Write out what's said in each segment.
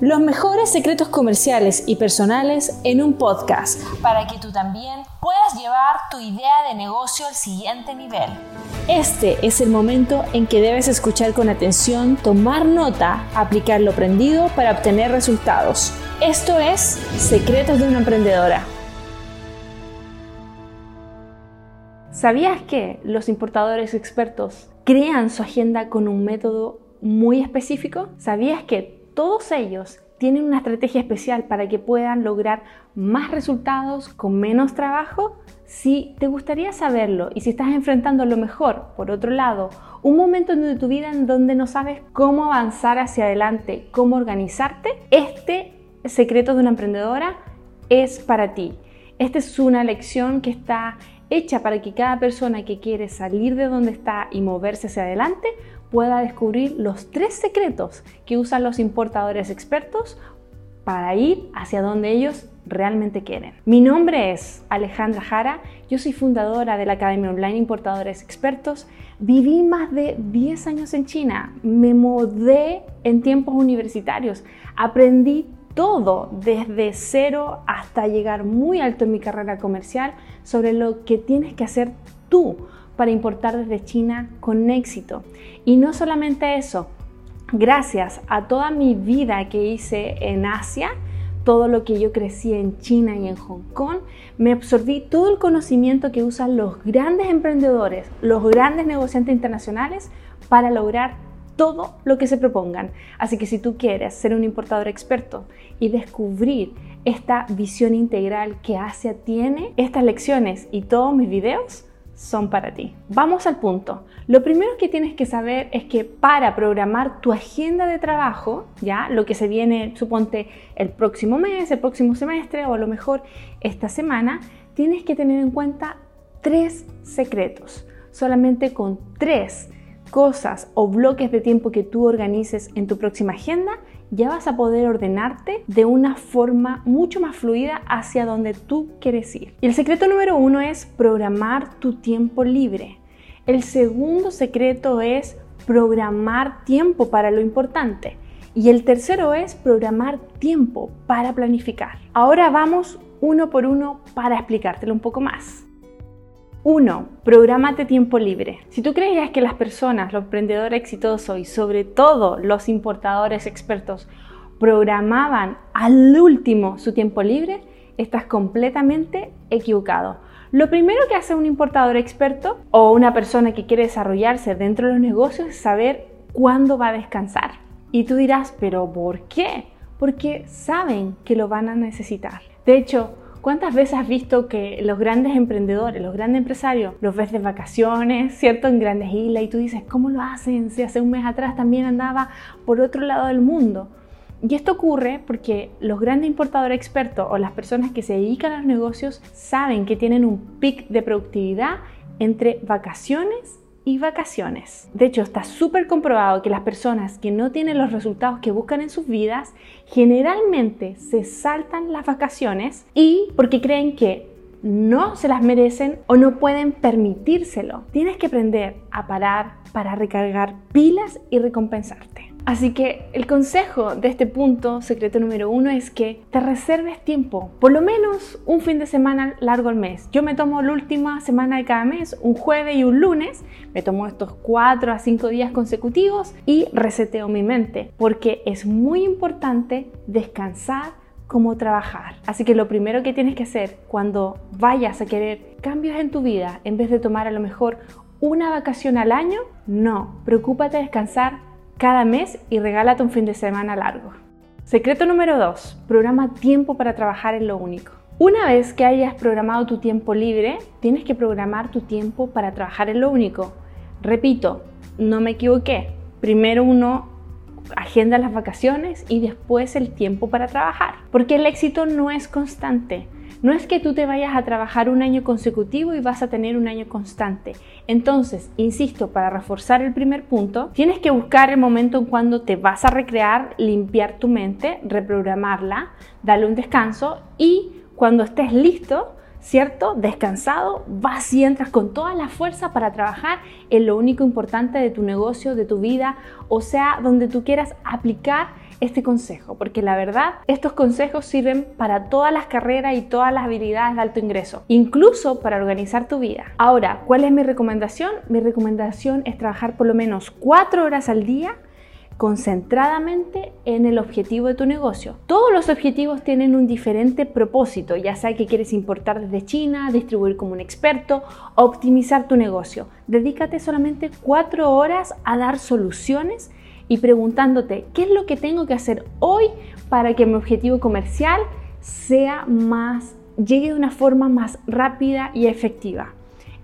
Los mejores secretos comerciales y personales en un podcast para que tú también puedas llevar tu idea de negocio al siguiente nivel. Este es el momento en que debes escuchar con atención, tomar nota, aplicar lo aprendido para obtener resultados. Esto es Secretos de una Emprendedora. ¿Sabías que los importadores expertos crean su agenda con un método muy específico? ¿Sabías que todos ellos tienen una estrategia especial para que puedan lograr más resultados con menos trabajo? Si te gustaría saberlo y si estás enfrentando lo mejor, por otro lado, un momento de tu vida en donde no sabes cómo avanzar hacia adelante, cómo organizarte, este secreto de una emprendedora es para ti. Esta es una lección que está hecha para que cada persona que quiere salir de donde está y moverse hacia adelante pueda descubrir los tres secretos que usan los importadores expertos para ir hacia donde ellos realmente quieren. Mi nombre es Alejandra Jara, yo soy fundadora de la Academia Online Importadores Expertos. Viví más de 10 años en China, me mudé en tiempos universitarios, aprendí todo desde cero hasta llegar muy alto en mi carrera comercial sobre lo que tienes que hacer tú para importar desde China con éxito. Y no solamente eso, gracias a toda mi vida que hice en Asia, todo lo que yo crecí en China y en Hong Kong, me absorbí todo el conocimiento que usan los grandes emprendedores, los grandes negociantes internacionales para lograr todo lo que se propongan. Así que si tú quieres ser un importador experto y descubrir esta visión integral que Asia tiene, estas lecciones y todos mis videos, son para ti. Vamos al punto. Lo primero que tienes que saber es que para programar tu agenda de trabajo, ya lo que se viene, suponte el próximo mes, el próximo semestre o a lo mejor esta semana, tienes que tener en cuenta tres secretos. Solamente con tres cosas o bloques de tiempo que tú organices en tu próxima agenda, ya vas a poder ordenarte de una forma mucho más fluida hacia donde tú quieres ir. Y el secreto número uno es programar tu tiempo libre. El segundo secreto es programar tiempo para lo importante. Y el tercero es programar tiempo para planificar. Ahora vamos uno por uno para explicártelo un poco más. 1. Prográmate tiempo libre. Si tú creías que las personas, los emprendedores exitosos y sobre todo los importadores expertos programaban al último su tiempo libre, estás completamente equivocado. Lo primero que hace un importador experto o una persona que quiere desarrollarse dentro de los negocios es saber cuándo va a descansar. Y tú dirás, pero ¿por qué? Porque saben que lo van a necesitar. De hecho, ¿Cuántas veces has visto que los grandes emprendedores, los grandes empresarios, los ves de vacaciones, ¿cierto? En grandes islas y tú dices, ¿cómo lo hacen? Si hace un mes atrás también andaba por otro lado del mundo. Y esto ocurre porque los grandes importadores expertos o las personas que se dedican a los negocios saben que tienen un pic de productividad entre vacaciones y vacaciones. De hecho, está súper comprobado que las personas que no tienen los resultados que buscan en sus vidas generalmente se saltan las vacaciones y porque creen que no se las merecen o no pueden permitírselo. Tienes que aprender a parar para recargar pilas y recompensarte. Así que el consejo de este punto, secreto número uno, es que te reserves tiempo, por lo menos un fin de semana largo al mes. Yo me tomo la última semana de cada mes, un jueves y un lunes, me tomo estos cuatro a cinco días consecutivos y reseteo mi mente, porque es muy importante descansar como trabajar. Así que lo primero que tienes que hacer cuando vayas a querer cambios en tu vida, en vez de tomar a lo mejor una vacación al año, no, preocúpate de descansar cada mes y regálate un fin de semana largo. Secreto número 2. Programa tiempo para trabajar en lo único. Una vez que hayas programado tu tiempo libre, tienes que programar tu tiempo para trabajar en lo único. Repito, no me equivoqué. Primero uno agenda las vacaciones y después el tiempo para trabajar. Porque el éxito no es constante. No es que tú te vayas a trabajar un año consecutivo y vas a tener un año constante. Entonces, insisto, para reforzar el primer punto, tienes que buscar el momento en cuando te vas a recrear, limpiar tu mente, reprogramarla, darle un descanso y cuando estés listo, ¿cierto? Descansado, vas y entras con toda la fuerza para trabajar en lo único importante de tu negocio, de tu vida, o sea, donde tú quieras aplicar este consejo, porque la verdad estos consejos sirven para todas las carreras y todas las habilidades de alto ingreso, incluso para organizar tu vida. Ahora, ¿cuál es mi recomendación? Mi recomendación es trabajar por lo menos cuatro horas al día concentradamente en el objetivo de tu negocio. Todos los objetivos tienen un diferente propósito, ya sea que quieres importar desde China, distribuir como un experto, optimizar tu negocio. Dedícate solamente cuatro horas a dar soluciones y preguntándote qué es lo que tengo que hacer hoy para que mi objetivo comercial sea más llegue de una forma más rápida y efectiva.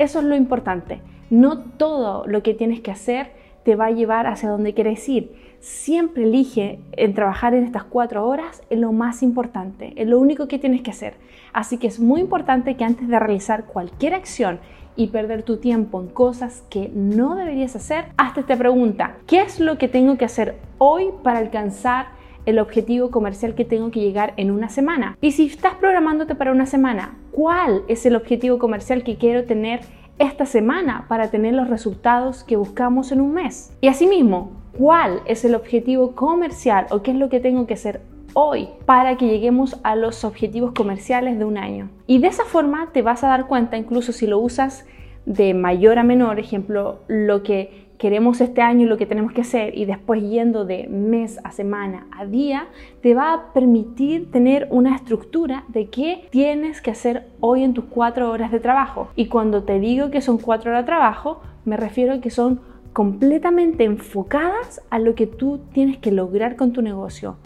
Eso es lo importante. No todo lo que tienes que hacer te va a llevar hacia donde quieres ir. Siempre elige en trabajar en estas cuatro horas en lo más importante, en lo único que tienes que hacer. Así que es muy importante que antes de realizar cualquier acción y perder tu tiempo en cosas que no deberías hacer, hazte esta pregunta. ¿Qué es lo que tengo que hacer hoy para alcanzar el objetivo comercial que tengo que llegar en una semana? Y si estás programándote para una semana, ¿cuál es el objetivo comercial que quiero tener esta semana para tener los resultados que buscamos en un mes. Y asimismo, ¿cuál es el objetivo comercial o qué es lo que tengo que hacer hoy para que lleguemos a los objetivos comerciales de un año? Y de esa forma te vas a dar cuenta, incluso si lo usas de mayor a menor, ejemplo, lo que queremos este año lo que tenemos que hacer y después yendo de mes a semana a día, te va a permitir tener una estructura de qué tienes que hacer hoy en tus cuatro horas de trabajo. Y cuando te digo que son cuatro horas de trabajo, me refiero a que son completamente enfocadas a lo que tú tienes que lograr con tu negocio.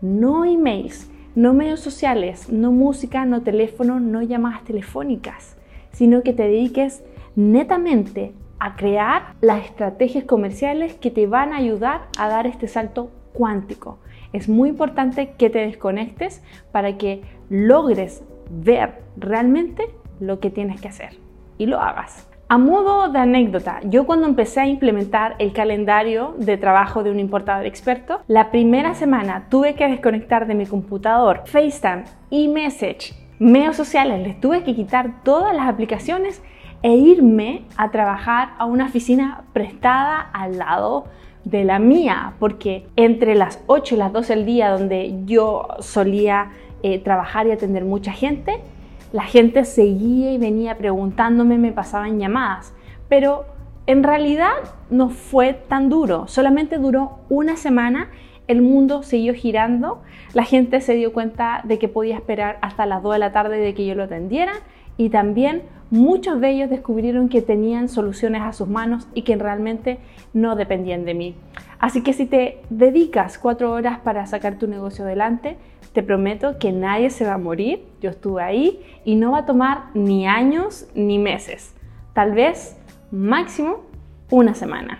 No emails, no medios sociales, no música, no teléfono, no llamadas telefónicas, sino que te dediques netamente a crear las estrategias comerciales que te van a ayudar a dar este salto cuántico. Es muy importante que te desconectes para que logres ver realmente lo que tienes que hacer y lo hagas. A modo de anécdota, yo cuando empecé a implementar el calendario de trabajo de un importador experto, la primera semana tuve que desconectar de mi computador FaceTime, eMessage, medios sociales, les tuve que quitar todas las aplicaciones e irme a trabajar a una oficina prestada al lado de la mía, porque entre las 8 y las 12 del día donde yo solía eh, trabajar y atender mucha gente, la gente seguía y venía preguntándome, me pasaban llamadas, pero en realidad no fue tan duro, solamente duró una semana, el mundo siguió girando, la gente se dio cuenta de que podía esperar hasta las 2 de la tarde de que yo lo atendiera y también muchos de ellos descubrieron que tenían soluciones a sus manos y que realmente no dependían de mí. Así que si te dedicas cuatro horas para sacar tu negocio adelante, te prometo que nadie se va a morir, yo estuve ahí y no va a tomar ni años ni meses, tal vez máximo una semana.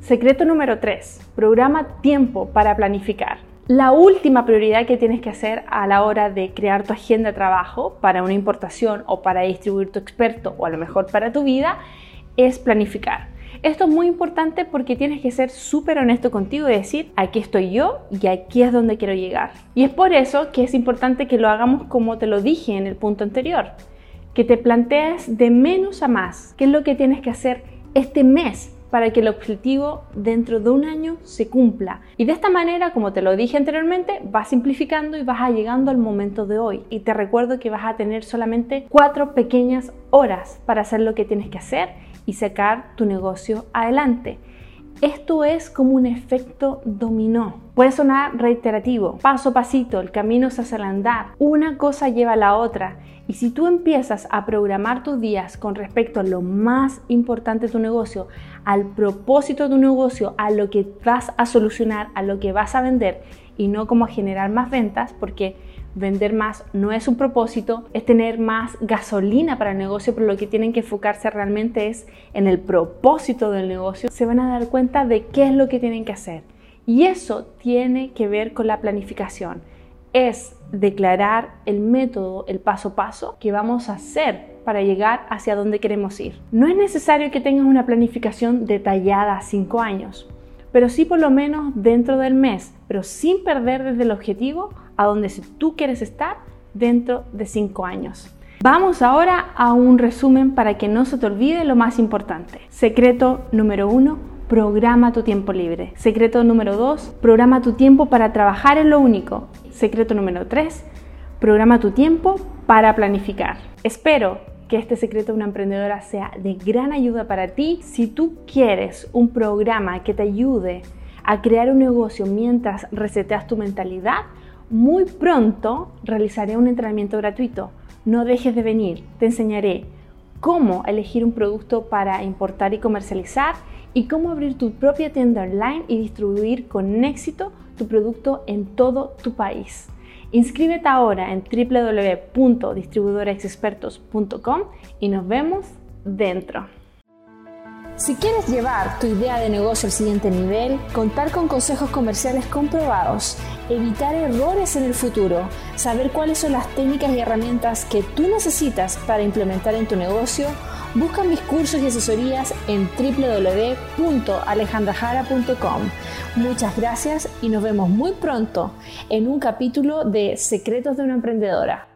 Secreto número 3. Programa tiempo para planificar. La última prioridad que tienes que hacer a la hora de crear tu agenda de trabajo para una importación o para distribuir tu experto o a lo mejor para tu vida es planificar. Esto es muy importante porque tienes que ser súper honesto contigo y decir, aquí estoy yo y aquí es donde quiero llegar. Y es por eso que es importante que lo hagamos como te lo dije en el punto anterior, que te plantees de menos a más, qué es lo que tienes que hacer este mes para que el objetivo dentro de un año se cumpla. Y de esta manera, como te lo dije anteriormente, vas simplificando y vas llegando al momento de hoy. Y te recuerdo que vas a tener solamente cuatro pequeñas horas para hacer lo que tienes que hacer y sacar tu negocio adelante. Esto es como un efecto dominó. Puede sonar reiterativo, paso a pasito, el camino se hace al andar, una cosa lleva a la otra. Y si tú empiezas a programar tus días con respecto a lo más importante de tu negocio, al propósito de tu negocio, a lo que vas a solucionar, a lo que vas a vender y no como a generar más ventas, porque vender más no es un propósito, es tener más gasolina para el negocio, pero lo que tienen que enfocarse realmente es en el propósito del negocio. Se van a dar cuenta de qué es lo que tienen que hacer. Y eso tiene que ver con la planificación. Es declarar el método, el paso a paso que vamos a hacer para llegar hacia donde queremos ir. No es necesario que tengas una planificación detallada a 5 años, pero sí por lo menos dentro del mes, pero sin perder desde el objetivo a donde tú quieres estar dentro de 5 años. Vamos ahora a un resumen para que no se te olvide lo más importante. Secreto número 1, programa tu tiempo libre. Secreto número 2, programa tu tiempo para trabajar en lo único. Secreto número 3, programa tu tiempo para planificar. Espero que este secreto de una emprendedora sea de gran ayuda para ti. Si tú quieres un programa que te ayude a crear un negocio mientras reseteas tu mentalidad, muy pronto realizaré un entrenamiento gratuito. No dejes de venir, te enseñaré cómo elegir un producto para importar y comercializar y cómo abrir tu propia tienda online y distribuir con éxito tu producto en todo tu país. Inscríbete ahora en www.distribuidoresexpertos.com y nos vemos dentro. Si quieres llevar tu idea de negocio al siguiente nivel, contar con consejos comerciales comprobados, evitar errores en el futuro, saber cuáles son las técnicas y herramientas que tú necesitas para implementar en tu negocio, busca mis cursos y asesorías en www.alejandrajara.com. Muchas gracias y nos vemos muy pronto en un capítulo de Secretos de una Emprendedora.